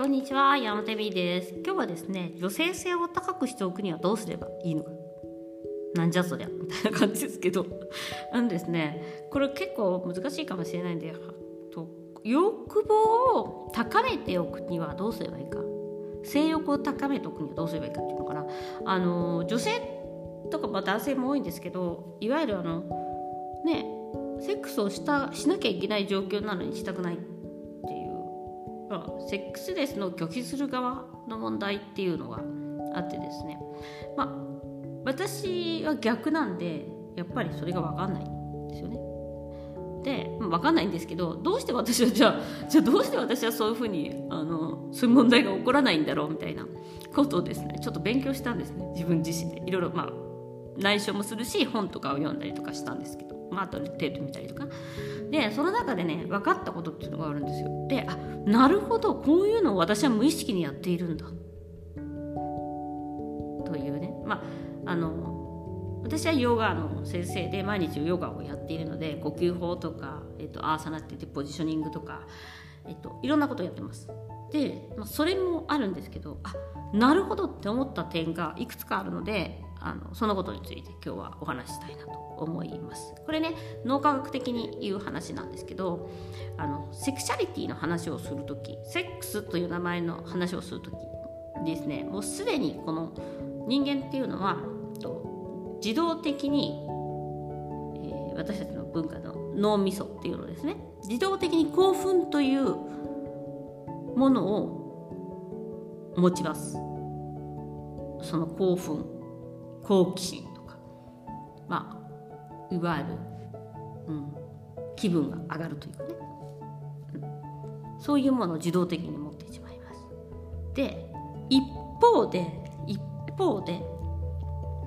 こんにちは、山手美です。今日はですね、女性性を高くしておくにはどうすればいいのか。なんじゃそりゃ、みたいな感じですけど。あのですね、これ結構難しいかもしれないんで、と欲望を高めておくにはどうすればいいか。性欲を高めておくにはどうすればいいかっていうのかな。あの、女性とか、まあ、男性も多いんですけど、いわゆるあの、ね、セックスをしたしなきゃいけない状況なのにしたくない、セックスレスの拒否する側の問題っていうのがあってですね、まあ、私は逆なんでやっぱりそれが分かんないんですよね。で、分かんないんですけどどうして私はじゃあじゃあどうして私はそういうふうにあのそういう問題が起こらないんだろうみたいなことをですねちょっと勉強したんですね。自分自身で。いろいろまあ内緒もするし本とかを読んだりとかしたんですけど。まあ、あとテレビ見たりとか。でその中でね分かったことっていうのがあるんですよ。であなるほどこういうのを私は無意識にやっているんだ。というね。まああの私はヨガの先生で毎日ヨガをやっているので呼吸法とか、えっと、アーサナって言ってポジショニングとか、えっと、いろんなことをやってます。で、まあ、それもあるんですけどあなるほどって思った点がいくつかあるのであのそのことについて今日はお話ししたいなと思います。これね脳科学的に言う話なんですけどあのセクシャリティの話をする時セックスという名前の話をする時ですねもうすでにこの人間っていうのは自動的に、えー、私たちの文化の脳みそっていうのですね。自動的に興奮というものを持ちます。その興奮好奇心とか。まあいわゆる、うん、気分が上がるというかね、うん、そういうものを自動的に持ってしまいます。で一方で一方で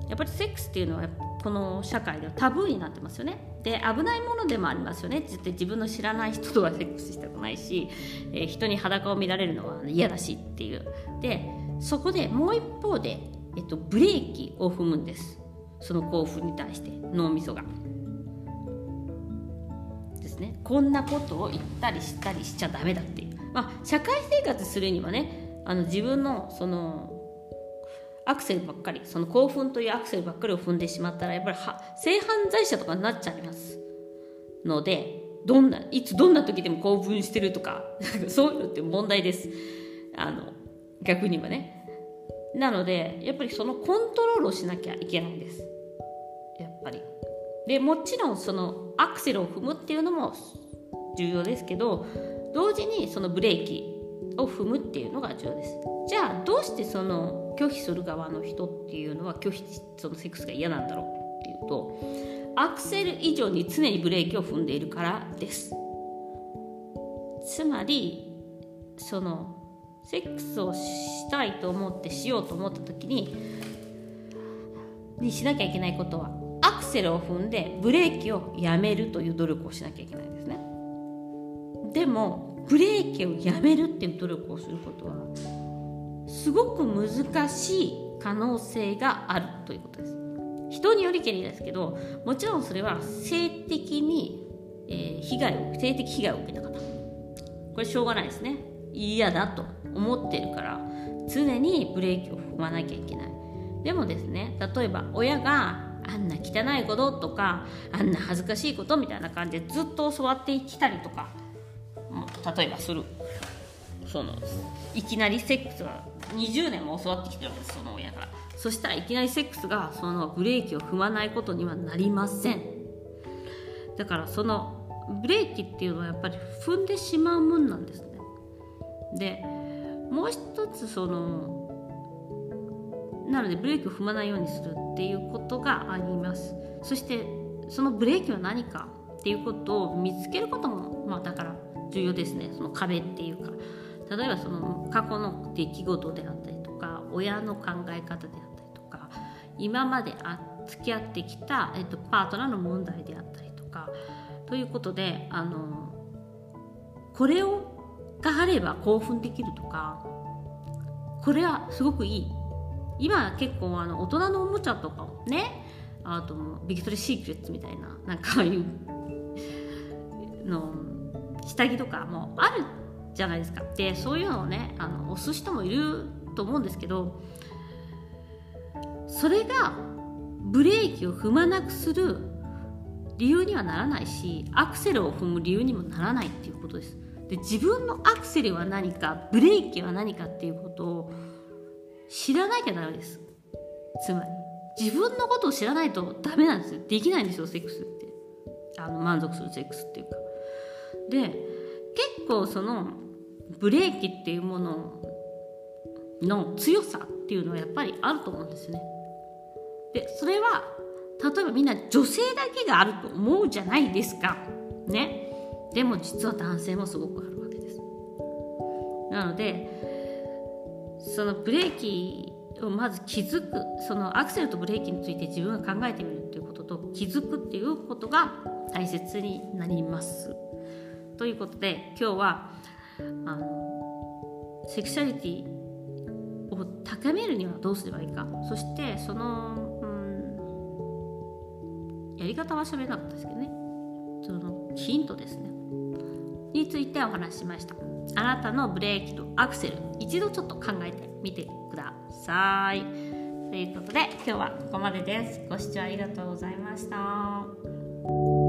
やっぱりセックスっていうのはこの社会ではタブーになってますよね。で危ないものでもありますよね。って自分の知らない人とはセックスしたくないし、えー、人に裸を見られるのは嫌だしっていう。でそこでもう一方でえっと、ブレーキを踏むんです。その興奮に対して脳みそが。ですね。こんなことを言ったりしたりしちゃダメだっていう、まあ、社会生活するにはねあの自分のそのアクセルばっかりその興奮というアクセルばっかりを踏んでしまったらやっぱりは性犯罪者とかになっちゃいます。のでどんないつどんな時でも興奮してるとかそういうのって問題です。あの逆にはね。なのでやっぱりそのコントロールをしなきゃいけないんです。やっぱり。でもちろんそのアクセルを踏むっていうのも重要ですけど同時にそのブレーキを踏むっていうのが重要です。じゃあどうしてその拒否する側の人っていうのは拒否そのセックスが嫌なんだろうっていうとアクセル以上に常にブレーキを踏んでいるからです。つまりそのセックスをしたいと思ってしようと思った時ににしなきゃいけないことはアクセルを踏んでブレーキをやめるという努力をしなきゃいけないですね。でもブレーキをやめるっていう努力をすることはすごく難しい可能性があるということです。人によりけりですけどもちろんそれは性的に、えー、被害を性的被害を受けた方。これしょうがないですね。嫌だと思ってるから常にブレーキを踏まなきゃいけない。でもですね例えば親があんな汚いこととかあんな恥ずかしいことみたいな感じでずっと教わってきたりとか例えばする。そのいきなりセックスは20年も教わってきてるんですその親がそしたらいきなりセックスがそのブレーキを踏まないことにはなりません。だからそのブレーキっていうのはやっぱり踏んでしまうもんなんですね。でもう一つそのなのでブレーキを踏まないようにするっていうことがあります。そしてそのブレーキは何かっていうことを見つけることも、まあ、だから重要ですね。その壁っていうか。例えばその過去の出来事であったりとか親の考え方であったりとか今まであ付き合ってきた、えっと、パートナーの問題であったりとかということであのこれをがあれば興奮できるとかこれはすごくいい。今結構あの大人のおもちゃとかをねあとビクトリー・シークレッツみたいななんかああいうの下着とかもあるじゃないですか。でそういうのをねあの押す人もいると思うんですけどそれがブレーキを踏まなくする理由にはならないしアクセルを踏む理由にもならないっていうことです。で自分のアクセルは何かブレーキは何かっていうことを知らなきゃダメです。つまり自分のことを知らないとダメなんですよ。できないんですよセックスって。あの満足するセックスっていうか。で結構そのブレーキっていうものの強さっていうのはやっぱりあると思うんですね。でそれは例えばみんな女性だけがあると思うじゃないですか。ね。でも実は男性もすごくあるわけです。なのでそのブレーキをまず気づくそのアクセルとブレーキについて自分が考えてみるっていうことと気づくっていうことが大切になります。ということで今日はあのセクシャリティを高めるにはどうすればいいか。そしてその、うん、やり方は喋れなかったですけどね。そのヒントですね。についてお話ししました。あなたのブレーキとアクセル一度ちょっと考えてみてください。ということで今日はここまでです。ご視聴ありがとうございました。